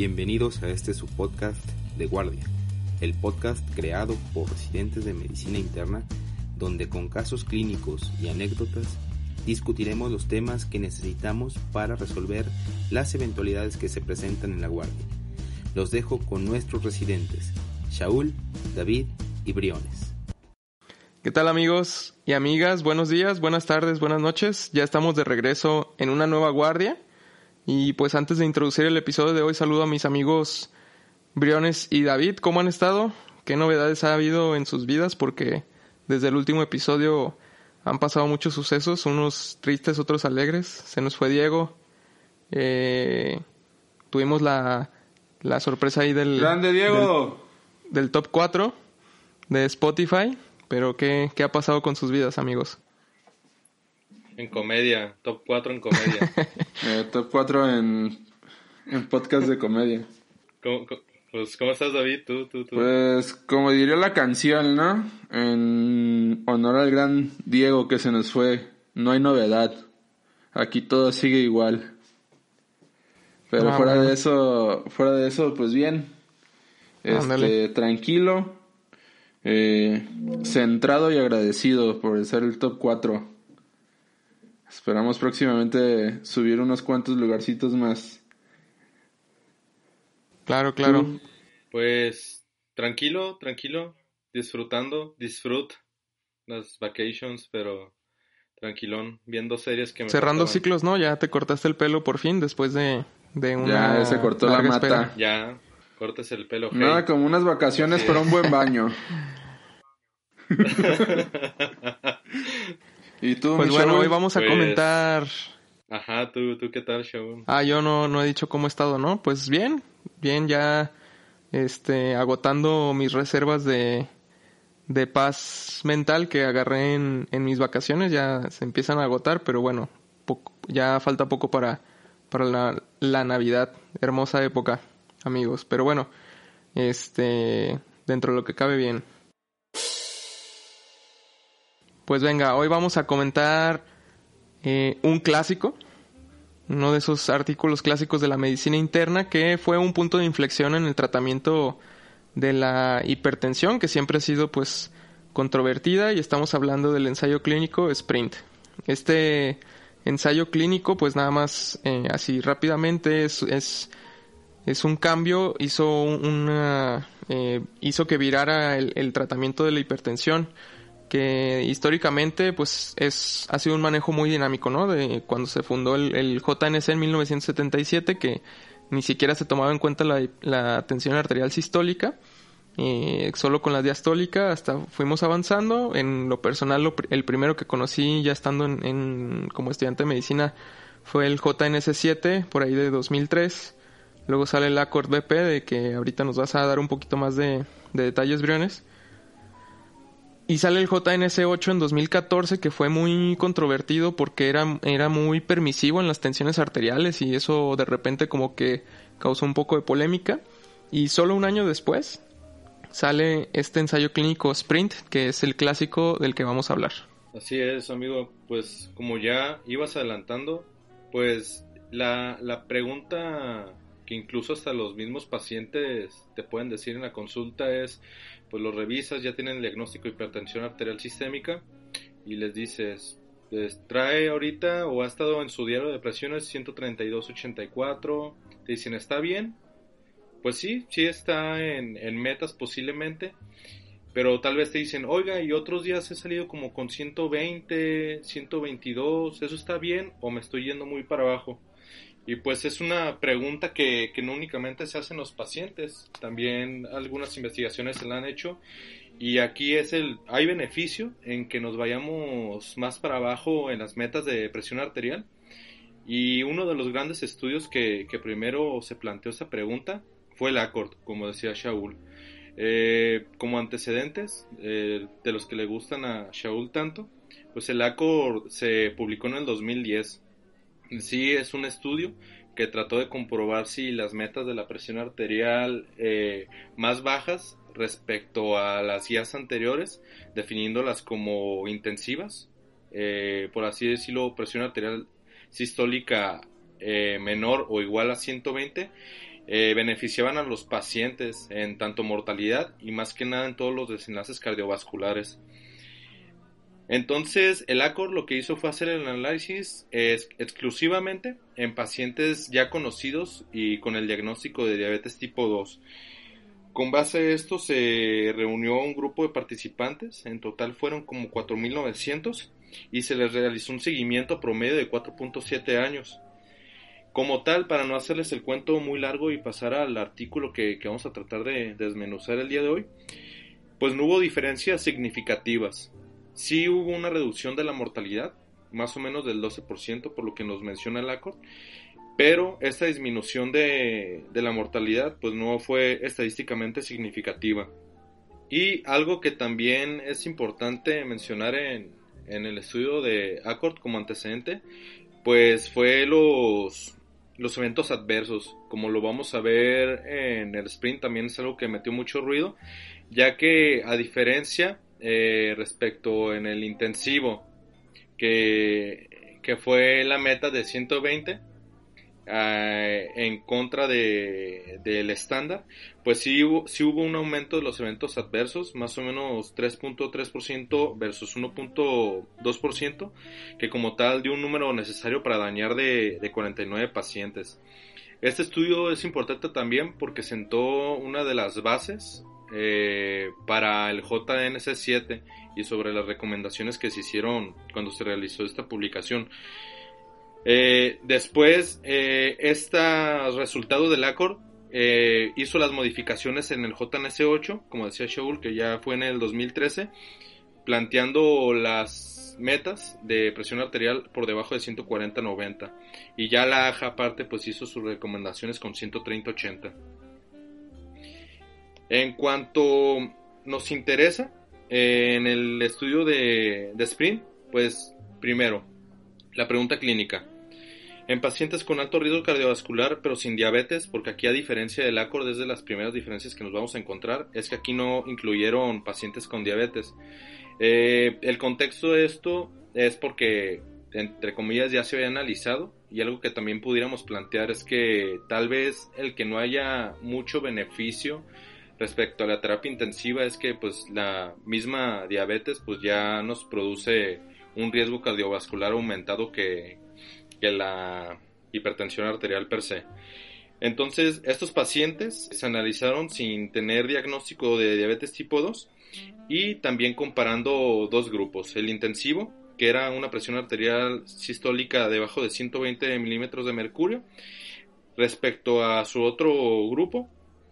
Bienvenidos a este su podcast de Guardia, el podcast creado por residentes de medicina interna, donde con casos clínicos y anécdotas discutiremos los temas que necesitamos para resolver las eventualidades que se presentan en la guardia. Los dejo con nuestros residentes, Shaul, David y Briones. ¿Qué tal amigos y amigas? Buenos días, buenas tardes, buenas noches. Ya estamos de regreso en una nueva guardia. Y pues antes de introducir el episodio de hoy, saludo a mis amigos Briones y David. ¿Cómo han estado? ¿Qué novedades ha habido en sus vidas? Porque desde el último episodio han pasado muchos sucesos, unos tristes, otros alegres. Se nos fue Diego. Eh, tuvimos la, la sorpresa ahí del... ¡Grande Diego! Del, del top 4 de Spotify. Pero ¿qué, ¿qué ha pasado con sus vidas, amigos? En comedia, top 4 en comedia. eh, top 4 en, en podcast de comedia. ¿Cómo, cómo, pues, ¿cómo estás, David? ¿Tú, tú, tú? Pues, como diría la canción, ¿no? En honor al gran Diego que se nos fue, no hay novedad. Aquí todo sigue igual. Pero Ah, fuera bueno. de eso, fuera de eso, pues bien. Este, Ándale. tranquilo, eh, centrado y agradecido por ser el top 4. Esperamos próximamente subir unos cuantos lugarcitos más. Claro, claro. Tú, Pues, tranquilo, tranquilo, disfrutando, disfrut las vacations, pero tranquilón, viendo series que me Cerrando ciclos, ¿no? Ya te cortaste el pelo por fin después de, de una Ya se cortó la mata. espera. Ya, cortes el pelo. hey. Nada como unas vacaciones es. un buen baño. ¿Y tú, Pues bueno, hoy vamos a Pues- comentar... Ajá, ¿tú, tú qué tal, Shaun? Ah, yo no, no he dicho cómo he estado, ¿no? Pues bien, bien, ya este, agotando mis reservas de, de paz mental que agarré en, en mis vacaciones, ya se empiezan a agotar, pero bueno, poco- ya falta poco para, para la, la Navidad, hermosa época, amigos. Pero bueno, este, dentro de lo que cabe bien. Pues venga, hoy vamos a comentar eh, un clásico, uno de esos artículos clásicos de la medicina interna que fue un punto de inflexión en el tratamiento de la hipertensión que siempre ha sido pues controvertida y estamos hablando del ensayo clínico Sprint. Este ensayo clínico pues nada más eh, así rápidamente es, es, un cambio, hizo una eh, hizo que virara el tratamiento de la hipertensión que históricamente pues es ha sido un manejo muy dinámico, ¿no? De cuando se fundó el, JNC en 1977 que ni siquiera se tomaba en cuenta la, la tensión arterial sistólica, eh, solo con la diastólica hasta fuimos avanzando. En lo personal, lo el primero que conocí ya estando en, en- como estudiante de medicina fue el JNS7 por ahí de 2003. Luego sale el Accord BP de que ahorita nos vas a dar un poquito más de, de detalles, Briones. Y sale el JNS8 en 2014 que fue muy controvertido porque era, era muy permisivo en las tensiones arteriales y eso de repente como que causó un poco de polémica. Y solo un año después sale este ensayo clínico Sprint que es el clásico del que vamos a hablar. Así es, amigo. Pues como ya ibas adelantando, pues la, la pregunta que incluso hasta los mismos pacientes te pueden decir en la consulta es, pues lo revisas, ya tienen el diagnóstico de hipertensión arterial sistémica y les dices, pues, trae ahorita o ha estado en su diario de presiones 132.84, te dicen, ¿está bien? Pues sí, sí está en, en metas posiblemente, pero tal vez te dicen, oiga, y otros días he salido como con 120, 122, ¿eso está bien o me estoy yendo muy para abajo? Y pues es una pregunta que, que no únicamente se hacen los pacientes, también algunas investigaciones se la han hecho. Y aquí es el, hay beneficio en que nos vayamos más para abajo en las metas de presión arterial. Y uno de los grandes estudios que, que primero se planteó esa pregunta fue el ACORD, como decía Shaul. Eh, como antecedentes eh, de los que le gustan a Shaul tanto, pues el ACORD se publicó en el 2010. Sí, es un estudio que trató de comprobar si las metas de la presión arterial eh, más bajas respecto a las guías anteriores, definiéndolas como intensivas, eh, por así decirlo, presión arterial sistólica eh, menor o igual a 120, eh, beneficiaban a los pacientes en tanto mortalidad y más que nada en todos los desenlaces cardiovasculares. Entonces, el ACOR lo que hizo fue hacer el análisis exclusivamente en pacientes ya conocidos y con el diagnóstico de diabetes tipo 2. Con base a esto se reunió un grupo de participantes, en total fueron como 4.900 y se les realizó un seguimiento promedio de 4.7 años. Como tal, para no hacerles el cuento muy largo y pasar al artículo que, vamos a tratar de desmenuzar el día de hoy, pues no hubo diferencias significativas. Sí hubo una reducción de la mortalidad, más o menos del 12%, por lo que nos menciona el ACORD, pero esta disminución de, de, la mortalidad pues no fue estadísticamente significativa. Y algo que también es importante mencionar en, en el estudio de ACORD como antecedente, pues fue los, los eventos adversos, como lo vamos a ver en el sprint, también es algo que metió mucho ruido, ya que a diferencia eh, respecto en el intensivo, que, que fue la meta de 120, eh, en contra del estándar, pues sí hubo, sí hubo un aumento de los eventos adversos, más o menos 3.3% versus 1.2%, que como tal dio un número necesario para dañar de, 49 pacientes. Este estudio es importante también porque sentó una de las bases eh, para el JNC7 y sobre las recomendaciones que se hicieron cuando se realizó esta publicación. Eh, después, eh, este resultado del ACORD eh, hizo las modificaciones en el JNS8, como decía Shaul, que ya fue en el 2013, planteando las metas de presión arterial por debajo de 140-90. Y ya la AJA aparte pues hizo sus recomendaciones con 130-80. En cuanto nos interesa, en el estudio de, de Sprint, pues primero, la pregunta clínica. En pacientes con alto riesgo cardiovascular pero sin diabetes, porque aquí a diferencia del ACORD es de las primeras diferencias que nos vamos a encontrar, es que aquí no incluyeron pacientes con diabetes. Eh, el contexto de esto es porque, entre comillas, ya se había analizado y algo que también pudiéramos plantear es que tal vez el que no haya mucho beneficio respecto a la terapia intensiva es que pues la misma diabetes pues ya nos produce un riesgo cardiovascular aumentado que, que la hipertensión arterial per se. Entonces, estos pacientes se analizaron sin tener diagnóstico de diabetes tipo 2 y también comparando dos grupos, el intensivo, que era una presión arterial sistólica debajo de 120 milímetros de mercurio, respecto a su otro grupo,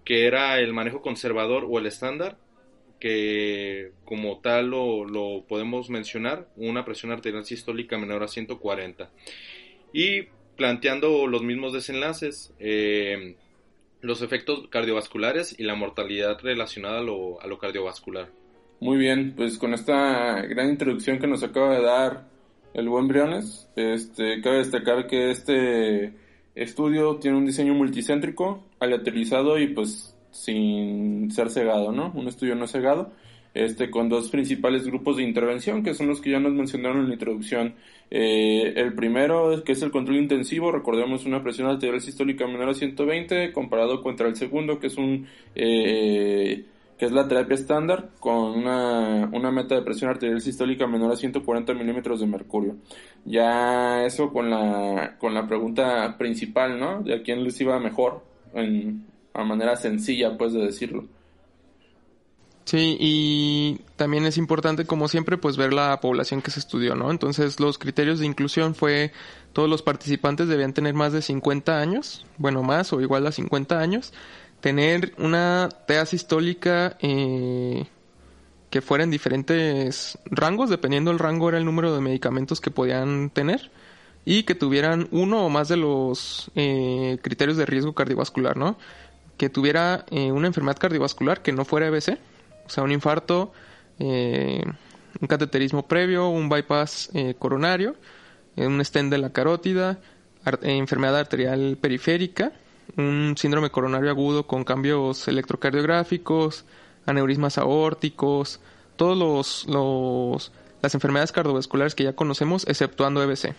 que era el manejo conservador o el estándar, que como tal lo, lo podemos mencionar, una presión arterial sistólica menor a 140 y planteando los mismos desenlaces, eh, los efectos cardiovasculares y la mortalidad relacionada a lo, a lo cardiovascular. Muy bien, pues con esta gran introducción que nos acaba de dar el buen Briones, este, cabe destacar que este estudio tiene un diseño multicéntrico, aleatorizado y pues sin ser cegado, ¿no? Un estudio no cegado este, con dos principales grupos de intervención, que son los que ya nos mencionaron en la introducción. Eh, el primero, que es el control intensivo, recordemos una presión arterial sistólica menor a 120, comparado contra el segundo, que es un... Eh, que es la terapia estándar con una, una, meta de presión arterial sistólica menor a 140 milímetros de mercurio. Ya eso con la, con la pregunta principal, ¿no? De a quién les iba mejor, en, a manera sencilla, pues, de decirlo. Sí, y también es importante, como siempre, pues ver la población que se estudió, ¿no? Entonces, los criterios de inclusión fue todos los participantes debían tener más de 50 años, bueno, más o igual a 50 años, tener una TA sistólica eh, que fuera en diferentes rangos, dependiendo del rango era el número de medicamentos que podían tener, y que tuvieran uno o más de los eh, criterios de riesgo cardiovascular, ¿no? Que tuviera eh, una enfermedad cardiovascular que no fuera EBC, o sea, un infarto, eh, un cateterismo previo, un bypass coronario, un stent de la carótida, enfermedad arterial periférica, un síndrome coronario agudo con cambios electrocardiográficos, aneurismas aórticos, todos los, los las enfermedades cardiovasculares que ya conocemos, exceptuando EBC.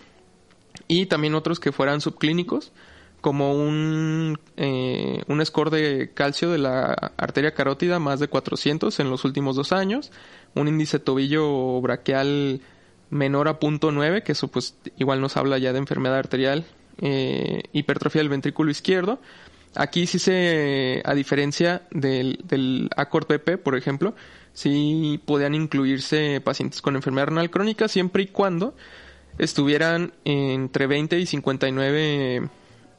Y también otros que fueran subclínicos, como un, eh, un score de calcio de la arteria carótida más de 400 en los últimos dos años, un índice tobillo braquial menor a punto .9, que eso pues igual nos habla ya de enfermedad arterial, eh, hipertrofia del ventrículo izquierdo. Aquí sí se, a diferencia del, del ACORD-PP, por ejemplo, sí podían incluirse pacientes con enfermedad renal crónica siempre y cuando estuvieran entre 20 y 59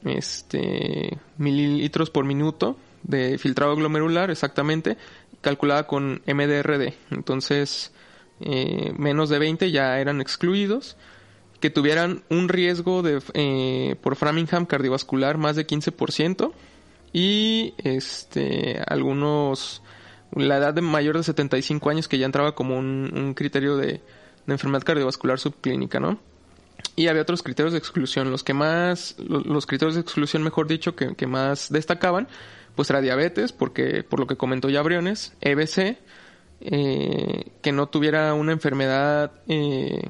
este, mililitros por minuto de filtrado glomerular, exactamente, calculada con MDRD. Entonces, eh, menos de 20 ya eran excluidos. Que tuvieran un riesgo de, eh, por Framingham cardiovascular más de 15%. Y este, algunos, la edad de mayor de 75 años que ya entraba como un, criterio de, enfermedad cardiovascular subclínica, ¿no? Y había otros criterios de exclusión. Los que más, los, criterios de exclusión, mejor dicho, que, más destacaban, pues era diabetes, porque por lo que comentó ya Briones, EBC, eh, que no tuviera una enfermedad eh,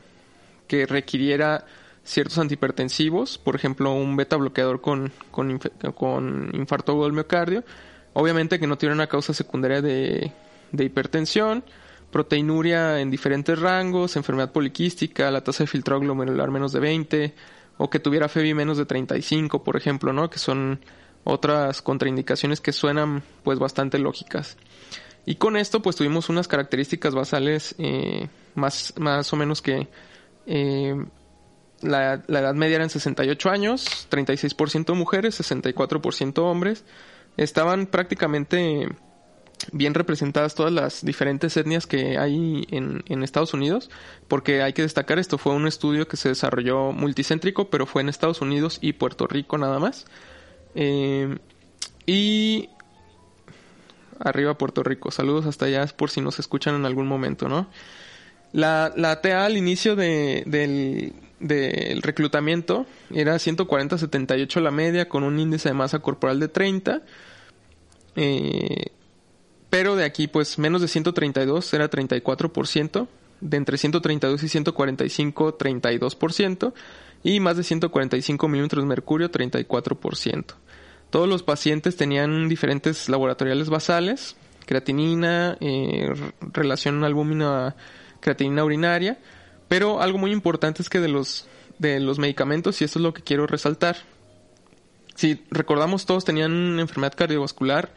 que requiriera ciertos antihipertensivos, por ejemplo, un beta bloqueador con, con, infarto del miocardio. Obviamente que no tuviera una causa secundaria de, de hipertensión proteinuria en diferentes rangos, enfermedad poliquística, la tasa de filtrado glomerular menos de 20, o que tuviera FEBI menos de 35, por ejemplo, ¿no? Que son otras contraindicaciones que suenan pues bastante lógicas. Y con esto pues tuvimos unas características basales eh, más, más o menos que eh, la, la, edad media era en 68 años, 36% mujeres, 64% hombres. Estaban prácticamente bien representadas todas las diferentes etnias que hay en, en, Estados Unidos, porque hay que destacar esto fue un estudio que se desarrolló multicéntrico, pero fue en Estados Unidos y Puerto Rico nada más. Eh, y arriba Puerto Rico, saludos hasta allá por si nos escuchan en algún momento, ¿no? La, la TA al inicio de, del, reclutamiento era 140-78 la media con un índice de masa corporal de 30. Eh, pero de aquí, pues menos de 132 era 34%, de entre 132 y 145, 32%, y más de 145 milímetros de mercurio, 34%. Todos los pacientes tenían diferentes laboratoriales basales, creatinina, eh, relación albúmina creatinina urinaria, pero algo muy importante es que de los, de los medicamentos, y esto es lo que quiero resaltar, si recordamos todos tenían una enfermedad cardiovascular,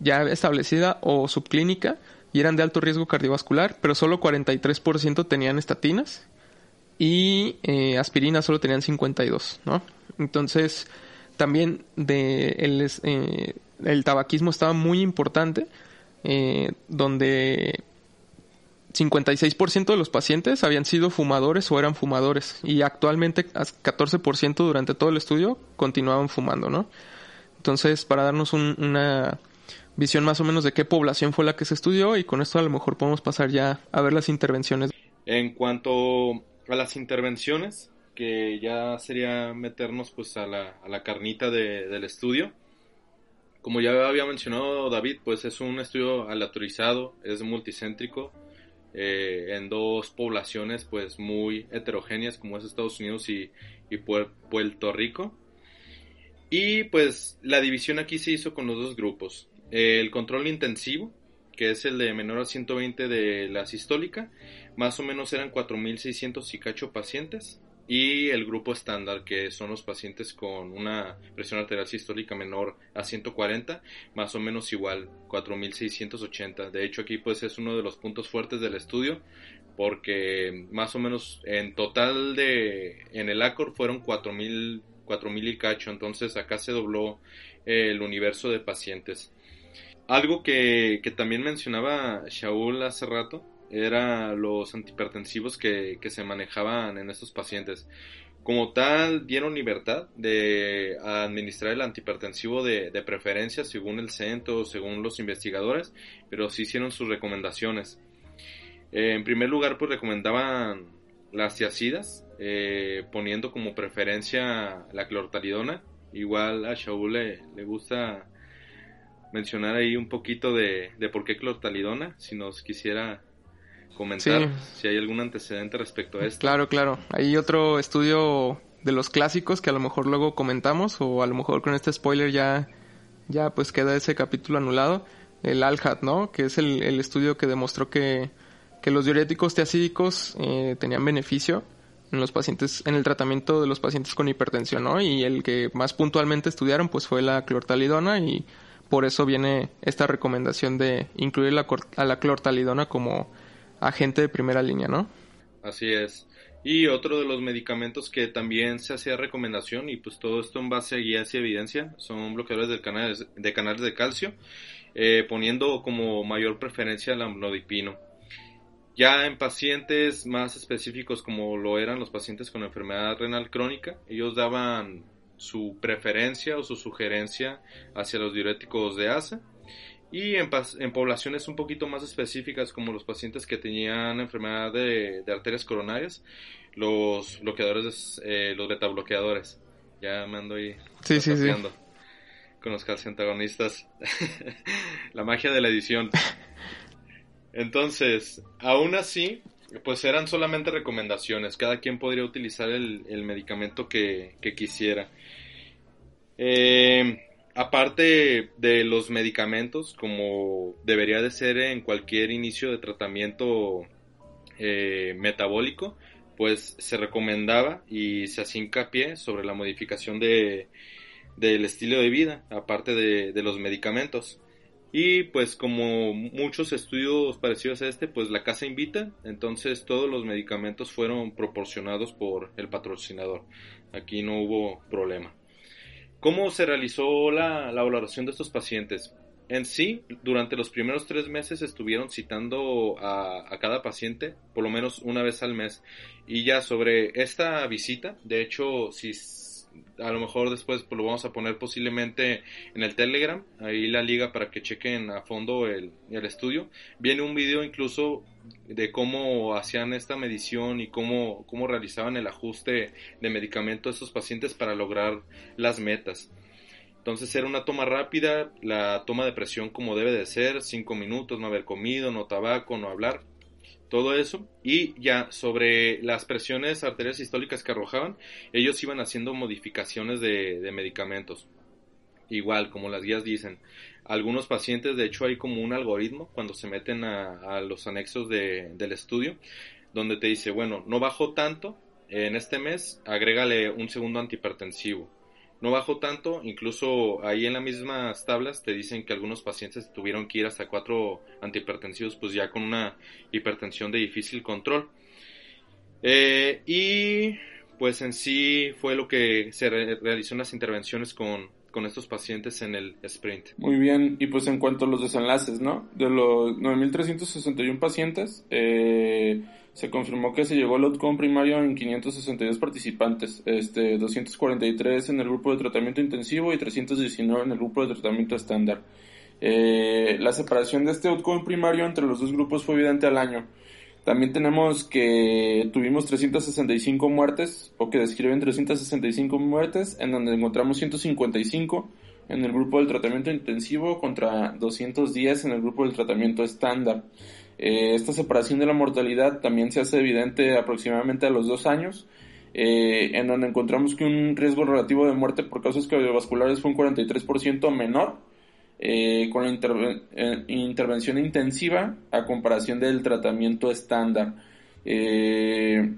ya establecida o subclínica y eran de alto riesgo cardiovascular, pero solo 43% tenían estatinas y eh, aspirina solo tenían 52, ¿no? Entonces, también de el, eh, el tabaquismo estaba muy importante, eh, donde 56% de los pacientes habían sido fumadores o eran fumadores y actualmente 14% durante todo el estudio continuaban fumando, ¿no? Entonces, para darnos una visión más o menos de qué población fue la que se estudió y con esto a lo mejor podemos pasar ya a ver las intervenciones. En cuanto a las intervenciones, que ya sería meternos pues a la, a la carnita del estudio. Como ya había mencionado David, pues es un estudio aleatorizado, es multicéntrico, eh, en dos poblaciones pues muy heterogéneas como es Estados Unidos y, y Puerto Rico. Y pues la división aquí se hizo con los dos grupos el control intensivo, que es el de menor a 120 de la sistólica, más o menos eran 4.600 y cacho pacientes. Y el grupo estándar, que son los pacientes con una presión arterial sistólica menor a 140, más o menos igual, 4.680. De hecho, aquí pues es uno de los puntos fuertes del estudio, porque más o menos en total de en el ACOR fueron 4.000 4.000 y cacho, entonces acá se dobló el universo de pacientes. Algo que, también mencionaba Shaul hace rato era los antihipertensivos que, se manejaban en estos pacientes. Como tal, dieron libertad de administrar el antihipertensivo de, preferencia según el centro, según los investigadores, pero sí hicieron sus recomendaciones. Eh, en primer lugar, pues recomendaban las tiacidas, eh, poniendo como preferencia la clortalidona. Igual a Shaul le, le gusta mencionar ahí un poquito de, de por qué clortalidona, si nos quisiera comentar si hay algún antecedente respecto a esto. Claro, claro. Hay otro estudio de los clásicos que a lo mejor luego comentamos o a lo mejor con este spoiler ya, ya pues queda ese capítulo anulado. El ALHAT, ¿no? Que es el, el estudio que demostró que, que los diuréticos tiacídicos eh, tenían beneficio en los pacientes, en el tratamiento de los pacientes con hipertensión, ¿no? Y el que más puntualmente estudiaron pues fue la clortalidona y por eso viene esta recomendación de incluir la, a la clortalidona como agente de primera línea, ¿no? Así es. Y otro de los medicamentos que también se hacía recomendación, y pues todo esto en base a guías y evidencia, son bloqueadores de canales de, canales de calcio, eh, poniendo como mayor preferencia al amlodipino. Ya en pacientes más específicos como lo eran los pacientes con enfermedad renal crónica, ellos daban su preferencia o su sugerencia hacia los diuréticos de ASA y en, en, poblaciones un poquito más específicas, como los pacientes que tenían enfermedad de, arterias coronarias, los bloqueadores, eh, los beta bloqueadores. Ya me ando ahí sí, sí, sí. con los calciantagonistas. la magia de la edición. Entonces, aún así, pues eran solamente recomendaciones. Cada quien podría utilizar el, medicamento que, que quisiera. Eh, aparte de los medicamentos, como debería de ser en cualquier inicio de tratamiento eh, metabólico, pues se recomendaba y se hacía hincapié sobre la modificación de, del estilo de vida, aparte de, de, los medicamentos. Y pues como muchos estudios parecidos a este, pues la casa invita, entonces todos los medicamentos fueron proporcionados por el patrocinador. Aquí no hubo problema. ¿Cómo se realizó la, valoración de estos pacientes? En sí, durante los primeros tres meses estuvieron citando a, a, cada paciente por lo menos una vez al mes. Y ya sobre esta visita, de hecho, si a lo mejor después pues, lo vamos a poner posiblemente en el Telegram, ahí la liga para que chequen a fondo el, el estudio. Viene un video incluso de cómo hacían esta medición y cómo, cómo realizaban el ajuste de medicamento a estos pacientes para lograr las metas. Entonces era una toma rápida, la toma de presión como debe de ser, cinco minutos, no haber comido, no tabaco, no hablar, todo eso. Y ya sobre las presiones arteriales sistólicas que arrojaban, ellos iban haciendo modificaciones de, de medicamentos. Igual, como las guías dicen, algunos pacientes, de hecho, hay como un algoritmo cuando se meten a, los anexos del estudio, donde te dice, bueno, no bajó tanto en este mes, agrégale un segundo antihipertensivo. No bajó tanto, incluso ahí en las mismas tablas te dicen que algunos pacientes tuvieron que ir hasta cuatro antihipertensivos, pues ya con una hipertensión de difícil control. Eh, y pues en sí fue lo que se realizó en las intervenciones con, con estos pacientes en el sprint. Muy bien, y pues en cuanto a los desenlaces, ¿no? De los 9.361 pacientes, eh, se confirmó que se llegó al outcome primario en 562 participantes, este, 243 en el grupo de tratamiento intensivo y 319 en el grupo de tratamiento estándar. Eh, la separación de este outcome primario entre los dos grupos fue evidente al año. También tenemos que tuvimos 365 muertes, o que describen 365 muertes, en donde encontramos 155 en el grupo del tratamiento intensivo contra 210 en el grupo del tratamiento estándar. Eh, esta separación de la mortalidad también se hace evidente aproximadamente a los dos años, eh, en donde encontramos que un riesgo relativo de muerte por causas cardiovasculares fue un 43% menor eh, con la eh, intervención intensiva a comparación del tratamiento estándar. Eh,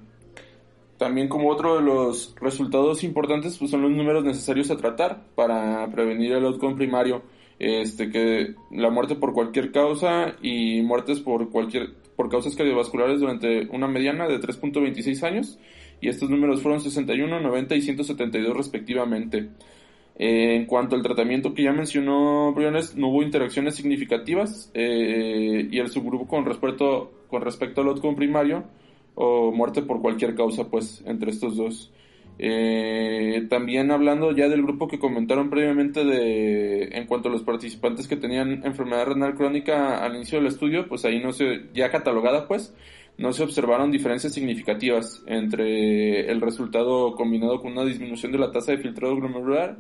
también como otro de los resultados importantes pues son los números necesarios a tratar para prevenir el outcome primario, este que la muerte por cualquier causa y muertes por cualquier por causas cardiovasculares durante una mediana de 3.26 años y estos números fueron 61, 90 y 172 respectivamente. Eh, en cuanto al tratamiento que ya mencionó Briones, no hubo interacciones significativas eh, y el subgrupo con respecto, con respecto al outcome primario o muerte por cualquier causa, pues, entre estos dos. Eh, también hablando ya del grupo que comentaron previamente de en cuanto a los participantes que tenían enfermedad renal crónica al inicio del estudio, pues ahí no se, ya catalogada pues, no se observaron diferencias significativas entre el resultado combinado con una disminución de la tasa de filtrado glomerular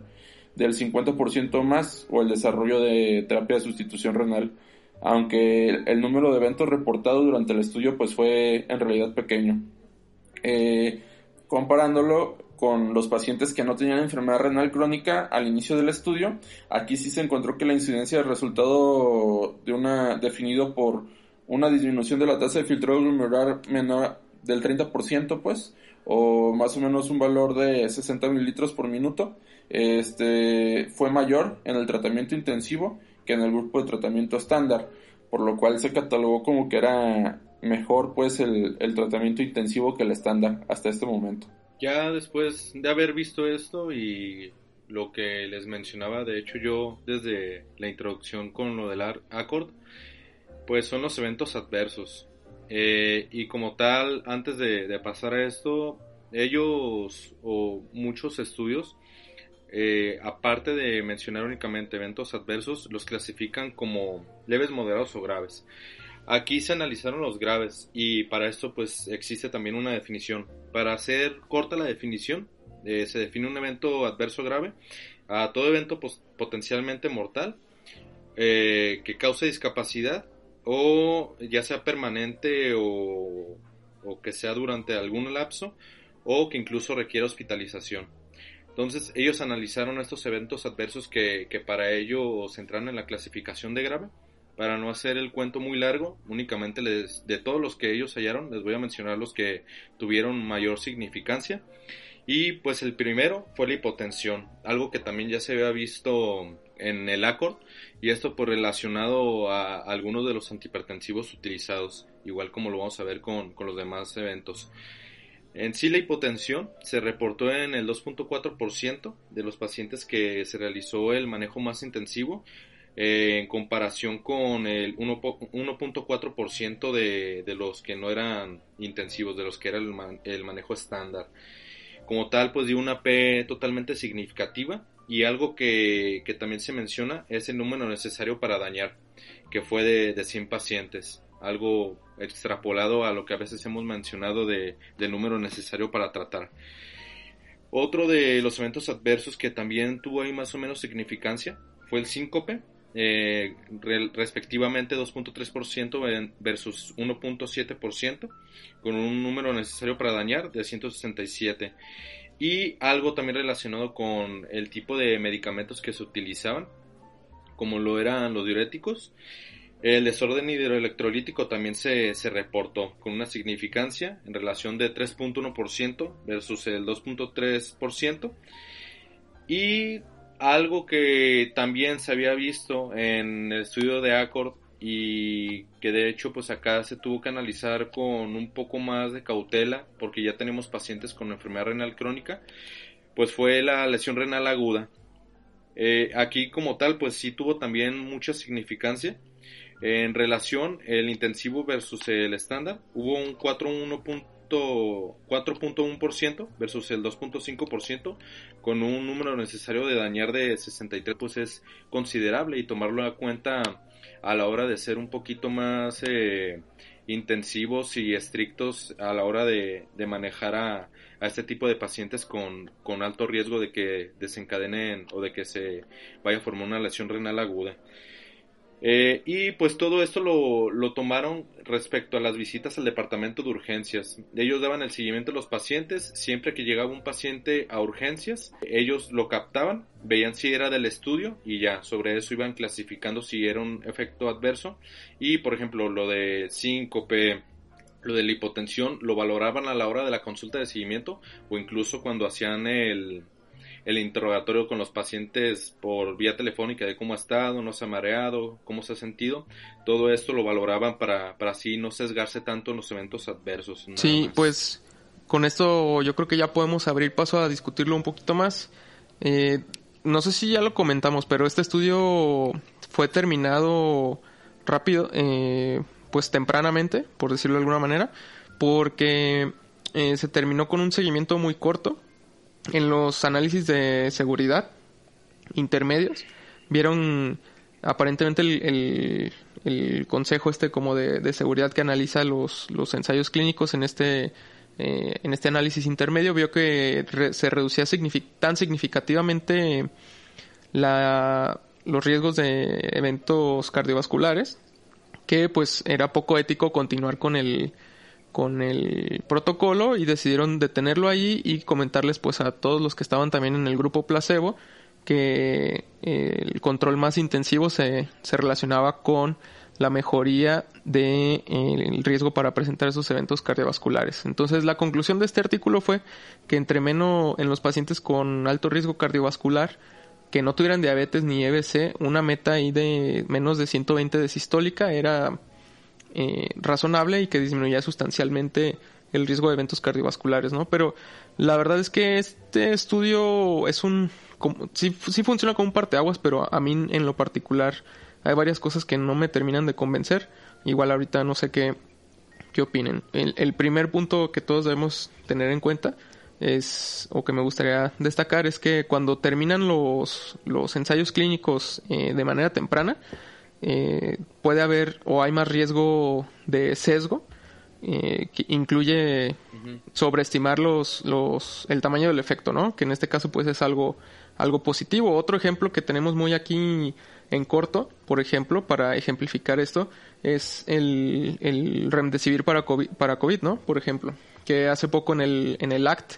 del 50% más o el desarrollo de terapia de sustitución renal, aunque el número de eventos reportados durante el estudio pues fue en realidad pequeño. Eh, comparándolo, con los pacientes que no tenían enfermedad renal crónica al inicio del estudio. Aquí sí se encontró que la incidencia del resultado de una definido por una disminución de la tasa de filtrado glomerular menor del 30%, pues, o más o menos un valor de 60 mililitros por minuto, este, fue mayor en el tratamiento intensivo que en el grupo de tratamiento estándar, por lo cual se catalogó como que era mejor, pues, el, el tratamiento intensivo que el estándar hasta este momento. Ya después de haber visto esto y lo que les mencionaba, de hecho yo desde la introducción con lo del ACORD, pues son los eventos adversos. Eh, y como tal, antes de, pasar a esto, ellos o muchos estudios, eh, aparte de mencionar únicamente eventos adversos, los clasifican como leves, moderados o graves. Aquí se analizaron los graves y para esto pues existe también una definición. Para hacer corta la definición, eh, se define un evento adverso grave a todo evento potencialmente mortal que cause discapacidad o ya sea permanente o, que sea durante algún lapso o que incluso requiera hospitalización. Entonces ellos analizaron estos eventos adversos que, que para ello se entran en la clasificación de grave para no hacer el cuento muy largo, únicamente les, de todos los que ellos hallaron, les voy a mencionar los que tuvieron mayor significancia. Y pues el primero fue la hipotensión, algo que también ya se había visto en el ACORD, y esto por relacionado a algunos de los antihipertensivos utilizados, igual como lo vamos a ver con, con los demás eventos. En sí la hipotensión se reportó en el 2.4% de los pacientes que se realizó el manejo más intensivo eh, en comparación con el 1.4% de, de los que no eran intensivos, de los que era el, el manejo estándar. Como tal, pues dio una P totalmente significativa y algo que, que, también se menciona es el número necesario para dañar, que fue de, de 100 pacientes, algo extrapolado a lo que a veces hemos mencionado de, del número necesario para tratar. Otro de los eventos adversos que también tuvo ahí más o menos significancia fue el síncope, eh, respectivamente 2.3% versus 1.7%, con un número necesario para dañar de 167. Y algo también relacionado con el tipo de medicamentos que se utilizaban, como lo eran los diuréticos. El desorden hidroelectrolítico también se, se reportó con una significancia en relación de 3.1% versus el 2.3%. Y algo que también se había visto en el estudio de Accord y que de hecho pues acá se tuvo que analizar con un poco más de cautela porque ya tenemos pacientes con enfermedad renal crónica pues fue la lesión renal aguda. Eh, aquí como tal pues sí tuvo también mucha significancia. En relación el intensivo versus el estándar hubo un 4.1 4.1% versus el 2.5% con un número necesario de dañar de 63 pues es considerable y tomarlo a cuenta a la hora de ser un poquito más eh, intensivos y estrictos a la hora de, manejar a, a, este tipo de pacientes con, con alto riesgo de que desencadenen o de que se vaya a formar una lesión renal aguda. Eh, y pues todo esto lo, lo, tomaron respecto a las visitas al departamento de urgencias. Ellos daban el seguimiento a los pacientes. Siempre que llegaba un paciente a urgencias, ellos lo captaban, veían si era del estudio y ya sobre eso iban clasificando si era un efecto adverso. Y por ejemplo, lo de síncope, lo de la hipotensión, lo valoraban a la hora de la consulta de seguimiento o incluso cuando hacían el, el interrogatorio con los pacientes por vía telefónica de cómo ha estado, no se ha mareado, cómo se ha sentido. Todo esto lo valoraban para, para así no sesgarse tanto en los eventos adversos. Sí, pues con esto yo creo que ya podemos abrir paso a discutirlo un poquito más. Eh, no sé si ya lo comentamos, pero este estudio fue terminado rápido, eh, pues tempranamente, por decirlo de alguna manera, porque eh, se terminó con un seguimiento muy corto en los análisis de seguridad intermedios vieron aparentemente el, el, consejo este como de, seguridad que analiza los, los ensayos clínicos en este eh, en este análisis intermedio vio que se reducía tan significativamente la, los riesgos de eventos cardiovasculares que pues era poco ético continuar con el con el protocolo y decidieron detenerlo ahí y comentarles pues a todos los que estaban también en el grupo placebo que eh, el control más intensivo se, se relacionaba con la mejoría del de, riesgo para presentar esos eventos cardiovasculares. Entonces, la conclusión de este artículo fue que entre menos en los pacientes con alto riesgo cardiovascular que no tuvieran diabetes ni EBC, una meta ahí de menos de 120 de sistólica era eh, razonable y que disminuía sustancialmente el riesgo de eventos cardiovasculares, ¿no? Pero la verdad es que este estudio es un... sí, sí funciona como un parteaguas, pero a mí en lo particular hay varias cosas que no me terminan de convencer. Igual ahorita no sé qué, qué opinen. El, primer punto que todos debemos tener en cuenta es, o que me gustaría destacar, es que cuando terminan los, los ensayos clínicos eh, de manera temprana, eh, puede haber o hay más riesgo de sesgo, eh, que incluye sobreestimar los, los, el tamaño del efecto, ¿no? Que en este caso pues es algo, algo positivo. Otro ejemplo que tenemos muy aquí en corto, por ejemplo, para ejemplificar esto, es el, el remdesivir para COVID, para COVID, ¿no? Por ejemplo, que hace poco en el, en el ACT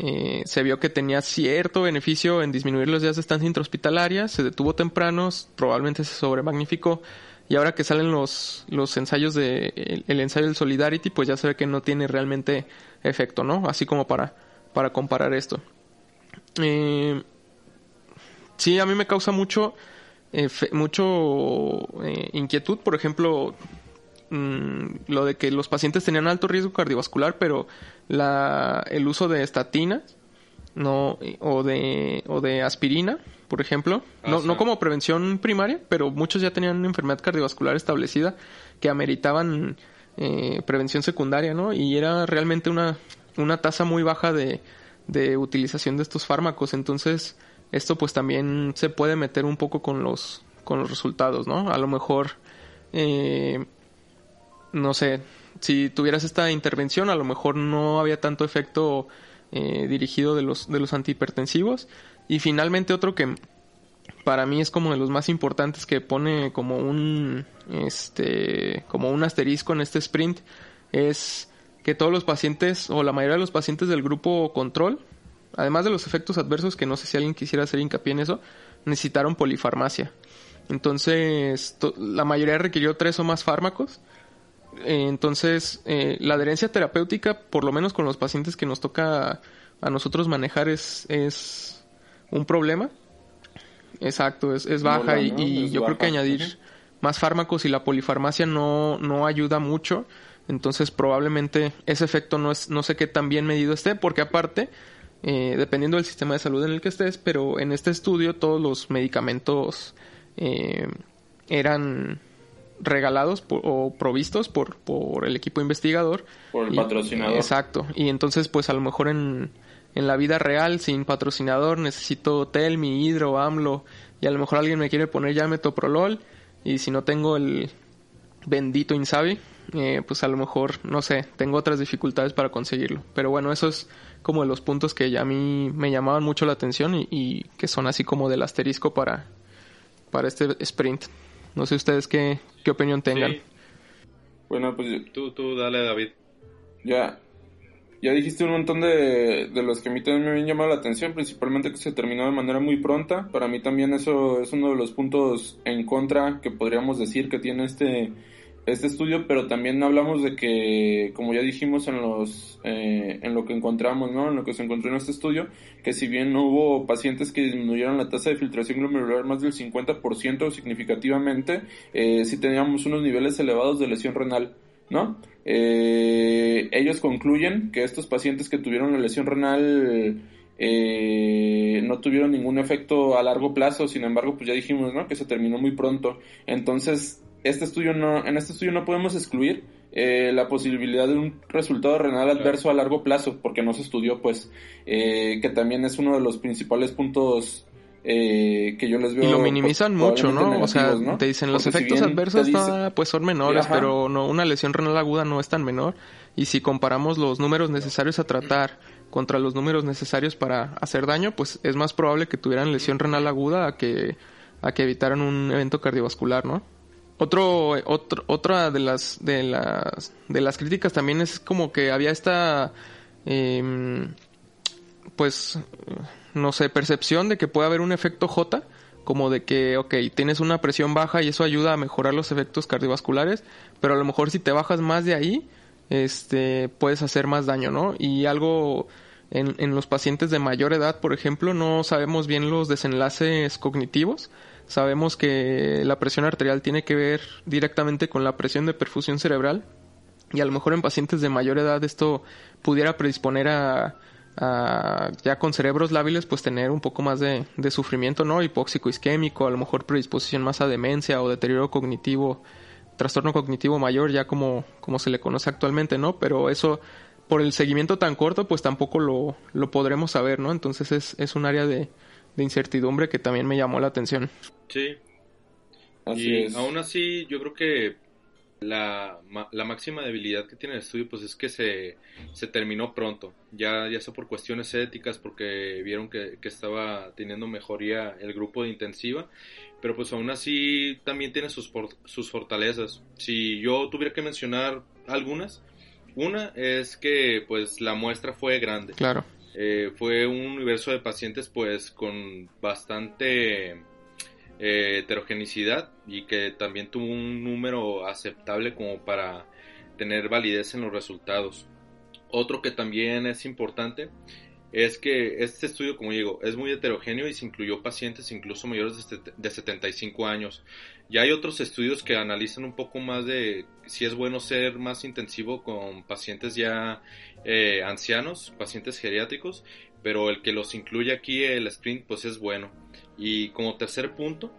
eh, se vio que tenía cierto beneficio en disminuir los días de estancia intrahospitalaria, se detuvo temprano, probablemente se sobremagnificó, y ahora que salen los, los ensayos de, el, ensayo del Solidarity, pues ya se ve que no tiene realmente efecto, ¿no? Así como para, para comparar esto. Eh, sí, a mí me causa mucho eh, mucho eh, inquietud, por ejemplo, mm, lo de que los pacientes tenían alto riesgo cardiovascular, pero la, el uso de estatinas no, o, de, o de aspirina, por ejemplo, ah, no, no como prevención primaria, pero muchos ya tenían una enfermedad cardiovascular establecida que ameritaban eh, prevención secundaria, ¿no? Y era realmente una, una tasa muy baja de, de utilización de estos fármacos. Entonces, esto pues también se puede meter un poco con los, con los resultados, ¿no? A lo mejor, eh, no sé, si tuvieras esta intervención, a lo mejor no había tanto efecto eh, dirigido de los, de los antihipertensivos. Y finalmente otro que para mí es como de los más importantes que pone como un, este, como un asterisco en este sprint es que todos los pacientes o la mayoría de los pacientes del grupo control además de los efectos adversos, que no sé si alguien quisiera hacer hincapié en eso, necesitaron polifarmacia. Entonces, la mayoría requirió tres o más fármacos. Eh, entonces, eh, la adherencia terapéutica, por lo menos con los pacientes que nos toca a nosotros manejar, es, es un problema. Exacto, es, baja y, yo creo que añadir más fármacos y la polifarmacia no, no ayuda mucho. Entonces, probablemente ese efecto no, es, no sé qué tan bien medido esté, porque aparte, eh, dependiendo del sistema de salud en el que estés, pero en este estudio todos los medicamentos eh, eran regalados o provistos por, por el equipo investigador. Por el patrocinador. Exacto. Y entonces, pues a lo mejor en, en la vida real, sin patrocinador, necesito Telmi, Hidro, AMLO, y a lo mejor alguien me quiere poner ya metoprolol, y si no tengo el bendito Insabi, eh, pues a lo mejor, no sé, tengo otras dificultades para conseguirlo. Pero bueno, eso es como de los puntos que ya a mí me llamaban mucho la atención y, que son así como del asterisco para, para este sprint. No sé ustedes qué, qué opinión tengan. Bueno, pues tú, tú dale, David. Ya, ya dijiste un montón de, de los que a mí también me habían llamado la atención, principalmente que se terminó de manera muy pronta. Para mí también eso es uno de los puntos en contra que podríamos decir que tiene este este estudio, pero también hablamos de que, como ya dijimos en los, eh, en lo que encontramos, ¿no? En lo que se encontró en este estudio, que si bien no hubo pacientes que disminuyeron la tasa de filtración glomerular más del 50% significativamente, eh, sí teníamos unos niveles elevados de lesión renal, ¿no? Eh, ellos concluyen que estos pacientes que tuvieron la lesión renal eh, no tuvieron ningún efecto a largo plazo, sin embargo, pues ya dijimos, ¿no? Que se terminó muy pronto. Entonces, este estudio no, en este estudio no podemos excluir eh, la posibilidad de un resultado renal adverso a largo plazo, porque no se estudió, pues, eh, que también es uno de los principales puntos eh, que yo les veo. Y lo minimizan mucho, ¿no? O sea, te dicen los efectos adversos pues son menores, pero no, una lesión renal aguda no es tan menor. Y si comparamos los números necesarios a tratar contra los números necesarios para hacer daño, pues es más probable que tuvieran lesión renal aguda a que, a que evitaran un evento cardiovascular, ¿no? Otro, otra de las, de las, de las críticas también es como que había esta, em, pues, no sé, percepción de que puede haber un efecto J, como de que, ok, tienes una presión baja y eso ayuda a mejorar los efectos cardiovasculares, pero a lo mejor si te bajas más de ahí, este, puedes hacer más daño, ¿no? Y algo en, en los pacientes de mayor edad, por ejemplo, no sabemos bien los desenlaces cognitivos, Sabemos que la presión arterial tiene que ver directamente con la presión de perfusión cerebral y a lo mejor en pacientes de mayor edad esto pudiera predisponer a, ya con cerebros lábiles pues tener un poco más de, sufrimiento, ¿no? Hipóxico isquémico, a lo mejor predisposición más a demencia o deterioro cognitivo, trastorno cognitivo mayor ya como, como se le conoce actualmente, ¿no? Pero eso por el seguimiento tan corto pues tampoco lo, lo podremos saber, ¿no? Entonces es, es un área de, de incertidumbre que también me llamó la atención. Sí. y aún así, yo creo que la, la, máxima debilidad que tiene el estudio pues es que se, se terminó pronto, ya, ya sea por cuestiones éticas, porque vieron que, que, estaba teniendo mejoría el grupo de intensiva, pero pues aún así también tiene sus, sus fortalezas. Si yo tuviera que mencionar algunas, una es que pues la muestra fue grande. Claro. Eh, fue un universo de pacientes pues con bastante eh, heterogenicidad y que también tuvo un número aceptable como para tener validez en los resultados. Otro que también es importante es que este estudio, como digo, es muy heterogéneo y se incluyó pacientes incluso mayores de 75 años. Ya hay otros estudios que analizan un poco más de si es bueno ser más intensivo con pacientes ya eh, ancianos, pacientes geriátricos, pero el que los incluye aquí el sprint pues es bueno. Y como tercer punto,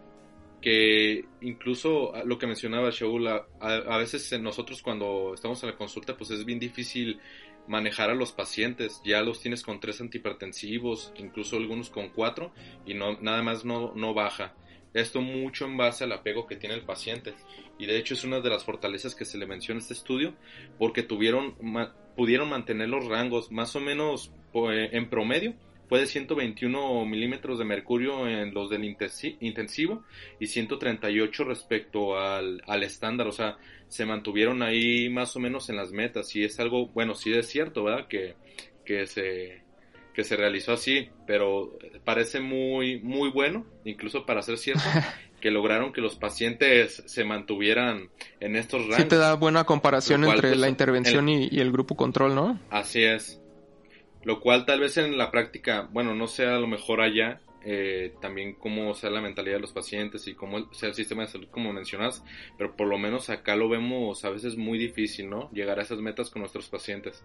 que incluso lo que mencionaba Shaul, a, a, veces nosotros cuando estamos en la consulta pues es bien difícil manejar a los pacientes, ya los tienes con tres antihipertensivos, incluso algunos con cuatro y no, nada más no, no baja. Esto mucho en base al apego que tiene el paciente. Y de hecho es una de las fortalezas que se le menciona en este estudio, porque tuvieron, pudieron mantener los rangos más o menos en promedio. Fue de 121 milímetros de mercurio en los del intensivo y 138 respecto al, al estándar. O sea, se mantuvieron ahí más o menos en las metas. Y es algo, bueno, sí es cierto, ¿verdad? Que, que se, que se realizó así, pero parece muy, muy bueno, incluso para ser cierto, que lograron que los pacientes se mantuvieran en estos rangos. Sí te da buena comparación entre pues, la intervención y, el grupo control, ¿no? Así es. Lo cual tal vez en la práctica, bueno, no sea a lo mejor allá, eh, también cómo sea la mentalidad de los pacientes y cómo sea el sistema de salud, como mencionas, pero por lo menos acá lo vemos a veces muy difícil, ¿no? Llegar a esas metas con nuestros pacientes.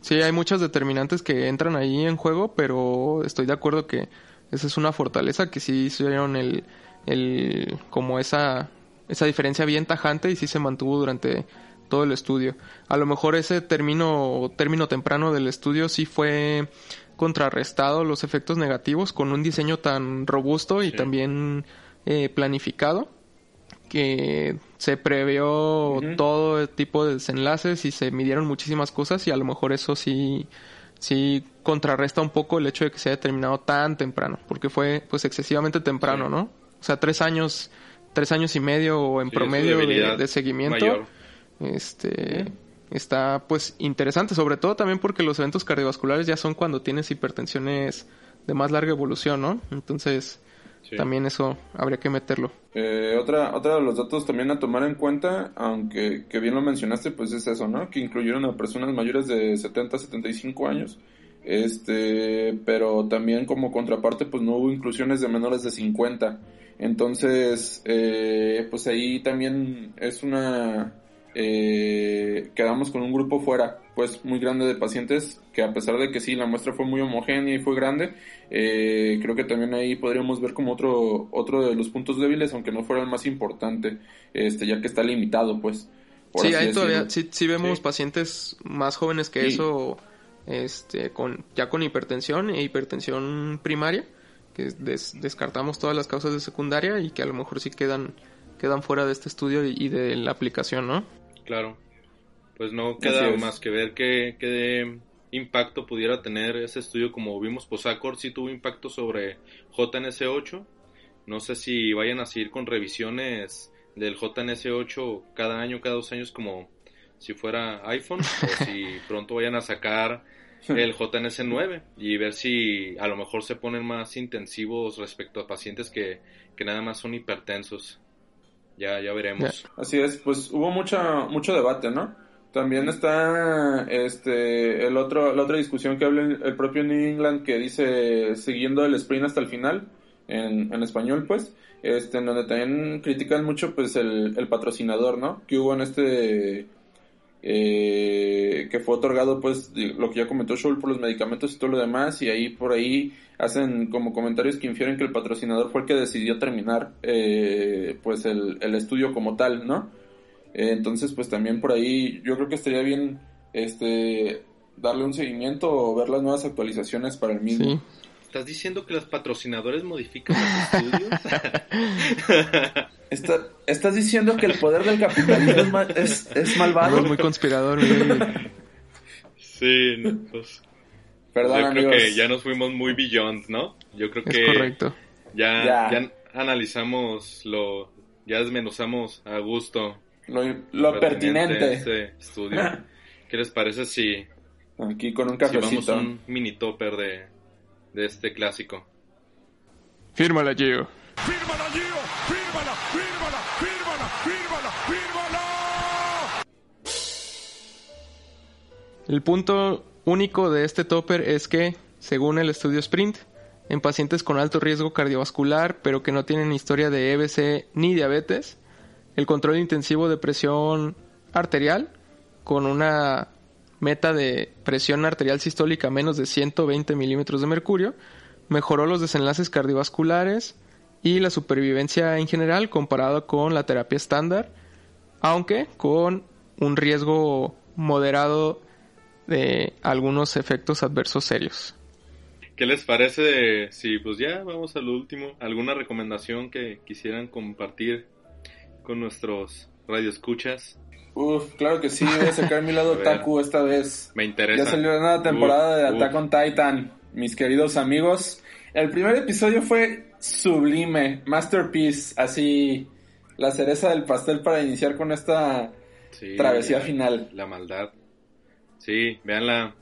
Sí, hay muchos determinantes que entran ahí en juego, pero estoy de acuerdo que esa es una fortaleza que sí hicieron el, el como esa esa diferencia bien tajante y sí se mantuvo durante todo el estudio. A lo mejor ese término término temprano del estudio sí fue contrarrestado los efectos negativos con un diseño tan robusto y también eh, planificado que se previó todo tipo de desenlaces y se midieron muchísimas cosas y a lo mejor eso sí sí contrarresta un poco el hecho de que se haya terminado tan temprano porque fue pues excesivamente temprano no sea tres años tres años y medio en promedio de, seguimiento este está pues interesante sobre todo también porque los eventos cardiovasculares ya son cuando tienes hipertensiones de más larga evolución no entonces también eso habría que meterlo. Eh, otra, otra de los datos también a tomar en cuenta, aunque que bien lo mencionaste, pues es eso, ¿no? Que incluyeron a personas mayores de 70 a 75 años. Este, pero también como contraparte, pues no hubo inclusiones de menores de 50. Entonces, eh, pues ahí también es una eh, quedamos con un grupo fuera, pues muy grande de pacientes, que a pesar de que sí, la muestra fue muy homogénea y fue grande, eh, creo que también ahí podríamos ver como otro, otro de los puntos débiles, aunque no fuera el más importante, este, ya que está limitado, pues. Sí, ahí todavía, sí, vemos pacientes más jóvenes que eso, este, con, ya con hipertensión e hipertensión primaria, que descartamos todas las causas de secundaria y que a lo mejor sí quedan, quedan fuera de este estudio y de la aplicación, ¿no? Claro. Pues no queda más que ver qué, impacto pudiera tener ese estudio. Como vimos, Posacor sí tuvo impacto sobre JNS8. No sé si vayan a seguir con revisiones del JNS8 cada año, cada dos años como si fuera iPhone o si pronto vayan a sacar el JNS9 y ver si a lo mejor se ponen más intensivos respecto a pacientes que, que nada más son hipertensos. Ya, ya veremos. Así es, pues hubo mucho, mucho debate, ¿no? También está este el otro, la otra discusión que habla el propio New England que dice siguiendo el sprint hasta el final, en, en español pues, este, en donde también critican mucho pues el, el patrocinador, ¿no? Que hubo en este eh, que fue otorgado pues lo que ya comentó Schul por los medicamentos y todo lo demás y ahí por ahí hacen como comentarios que infieren que el patrocinador fue el que decidió terminar eh, pues el, el, estudio como tal, ¿no? Eh, entonces pues también por ahí yo creo que estaría bien este darle un seguimiento o ver las nuevas actualizaciones para el mismo. Sí. ¿Estás diciendo que los patrocinadores modifican los estudios? Está, ¿Estás diciendo que el poder del capitalismo es, es malvado? Es muy conspirador, Sí, pues. Perdón, yo creo que ya nos fuimos muy beyond, ¿no? Yo creo que. correcto. Ya, ya. analizamos lo. Ya desmenuzamos a gusto. Lo, lo pertinente. Ese estudio. ¿Qué les parece si. Aquí con un cafecito. Si vamos un mini topper de, de este clásico? Fírmala, Gio. Fírmala, Gio. Fírmala, El punto único de este topper es que, según el estudio Sprint, en pacientes con alto riesgo cardiovascular, pero que no tienen historia de EBC ni diabetes, el control intensivo de presión arterial con una meta de presión arterial sistólica menos de 120 milímetros de mercurio, mejoró los desenlaces cardiovasculares y la supervivencia en general comparado con la terapia estándar, aunque con un riesgo moderado de algunos efectos adversos serios. ¿Qué les parece de si pues ya vamos a lo último? ¿Alguna recomendación que quisieran compartir con nuestros radioescuchas? Uf, claro que sí, voy a sacar mi lado otaku esta vez. Me interesa. Ya salió la nueva temporada de Attack on Titan, mis queridos amigos. El primer episodio fue sublime, masterpiece, así la cereza del pastel para iniciar con esta travesía final. La maldad. Sí, veanla.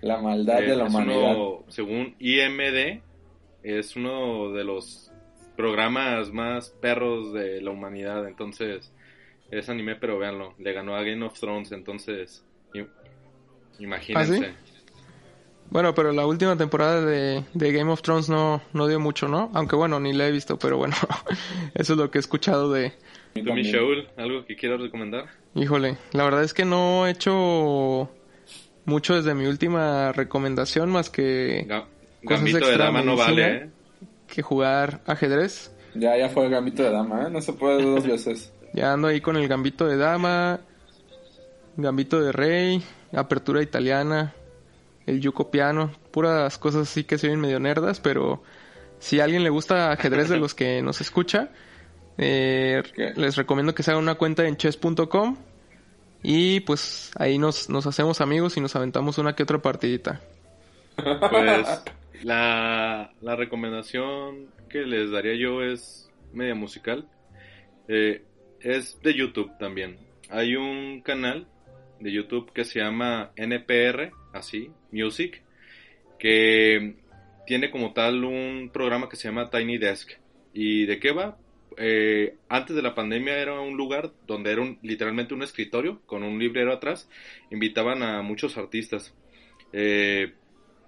La maldad de la humanidad. según IMD, es uno de los programas más perros de la humanidad, entonces es anime, pero véanlo. Le ganó a Game of Thrones, entonces. Imagínense. ¿Ah, bueno, pero la última temporada de, Game of Thrones no, no dio mucho, ¿no? Aunque bueno, ni la he visto, pero bueno, eso es lo que he escuchado de... ¿Tú, Shaul, algo que quieras recomendar? Híjole, la verdad es que no he hecho mucho desde mi última recomendación, más que... gambito de dama no vale, ¿eh? Que jugar ajedrez. Ya, ya fue el gambito de dama, ¿eh? No se puede dos veces. Ya ando ahí con el gambito de dama, gambito de rey, apertura italiana, el yuco piano, puras cosas así que se ven medio nerdas, pero si a alguien le gusta ajedrez de los que nos escucha, eh, les recomiendo que se hagan una cuenta en chess.com y pues ahí nos, nos hacemos amigos y nos aventamos una que otra partidita. Pues la, la recomendación que les daría yo es media musical. Eh, es de YouTube también. Hay un canal de YouTube que se llama NPR, así, Music, que tiene como tal un programa que se llama Tiny Desk. ¿Y de qué va? Eh, antes de la pandemia era un lugar donde era literalmente un escritorio con un librero atrás. Invitaban a muchos artistas. Eh,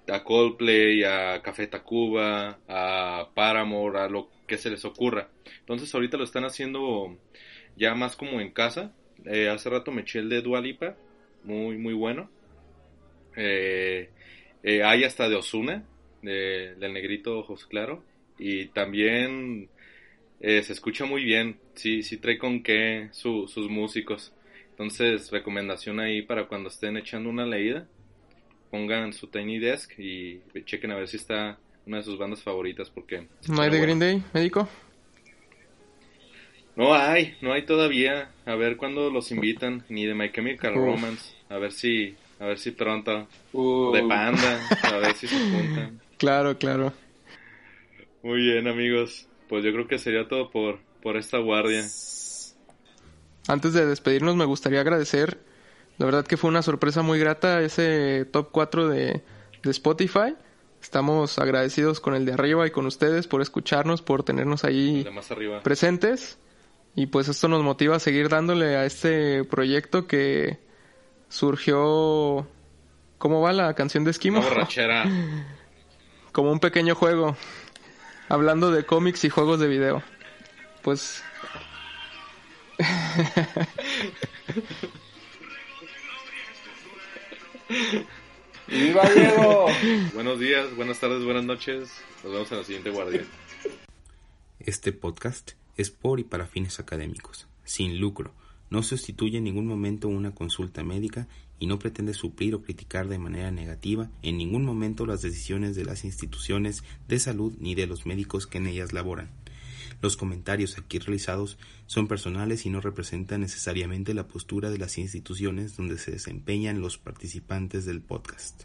a Coldplay, a Café Tacuba, a Paramore, a lo que se les ocurra. Entonces ahorita lo están haciendo ya más como en casa. Eh, hace rato me eché el de Dualipa, muy, muy bueno. Eh, eh, hay hasta de Osuna, de, del negrito ojos claro. Y también se escucha muy bien, sí, sí trae con qué sus músicos. Entonces, recomendación ahí para cuando estén echando una leída, pongan su Tiny Desk y chequen a ver si está una de sus bandas favoritas porque... ¿No hay de Green Day, médico? No hay, no hay todavía. A ver cuándo los invitan. Ni de My Chemical Romance. A ver si, a ver si pronto. De Panda. A ver si se juntan. Claro, claro. Muy bien, amigos. Pues yo creo que sería todo por, por esta guardia. antes de despedirnos me gustaría agradecer, la verdad que fue una sorpresa muy grata ese top 4 de, de Spotify. Estamos agradecidos con el de arriba y con ustedes por escucharnos, por tenernos ahí presentes. Y pues esto nos motiva a seguir dándole a este proyecto que surgió... ¿Cómo va la canción de Esquimo? Una borrachera. Como un pequeño juego. Hablando de cómics y juegos de video. Pues... ¡Viva Diego! Buenos días, buenas tardes, buenas noches. Nos vemos en la siguiente guardia. Este podcast es por y para fines académicos, sin lucro, no sustituye en ningún momento una consulta médica y no pretende suplir o criticar de manera negativa en ningún momento las decisiones de las instituciones de salud ni de los médicos que en ellas laboran. Los comentarios aquí realizados son personales y no representan necesariamente la postura de las instituciones donde se desempeñan los participantes del podcast.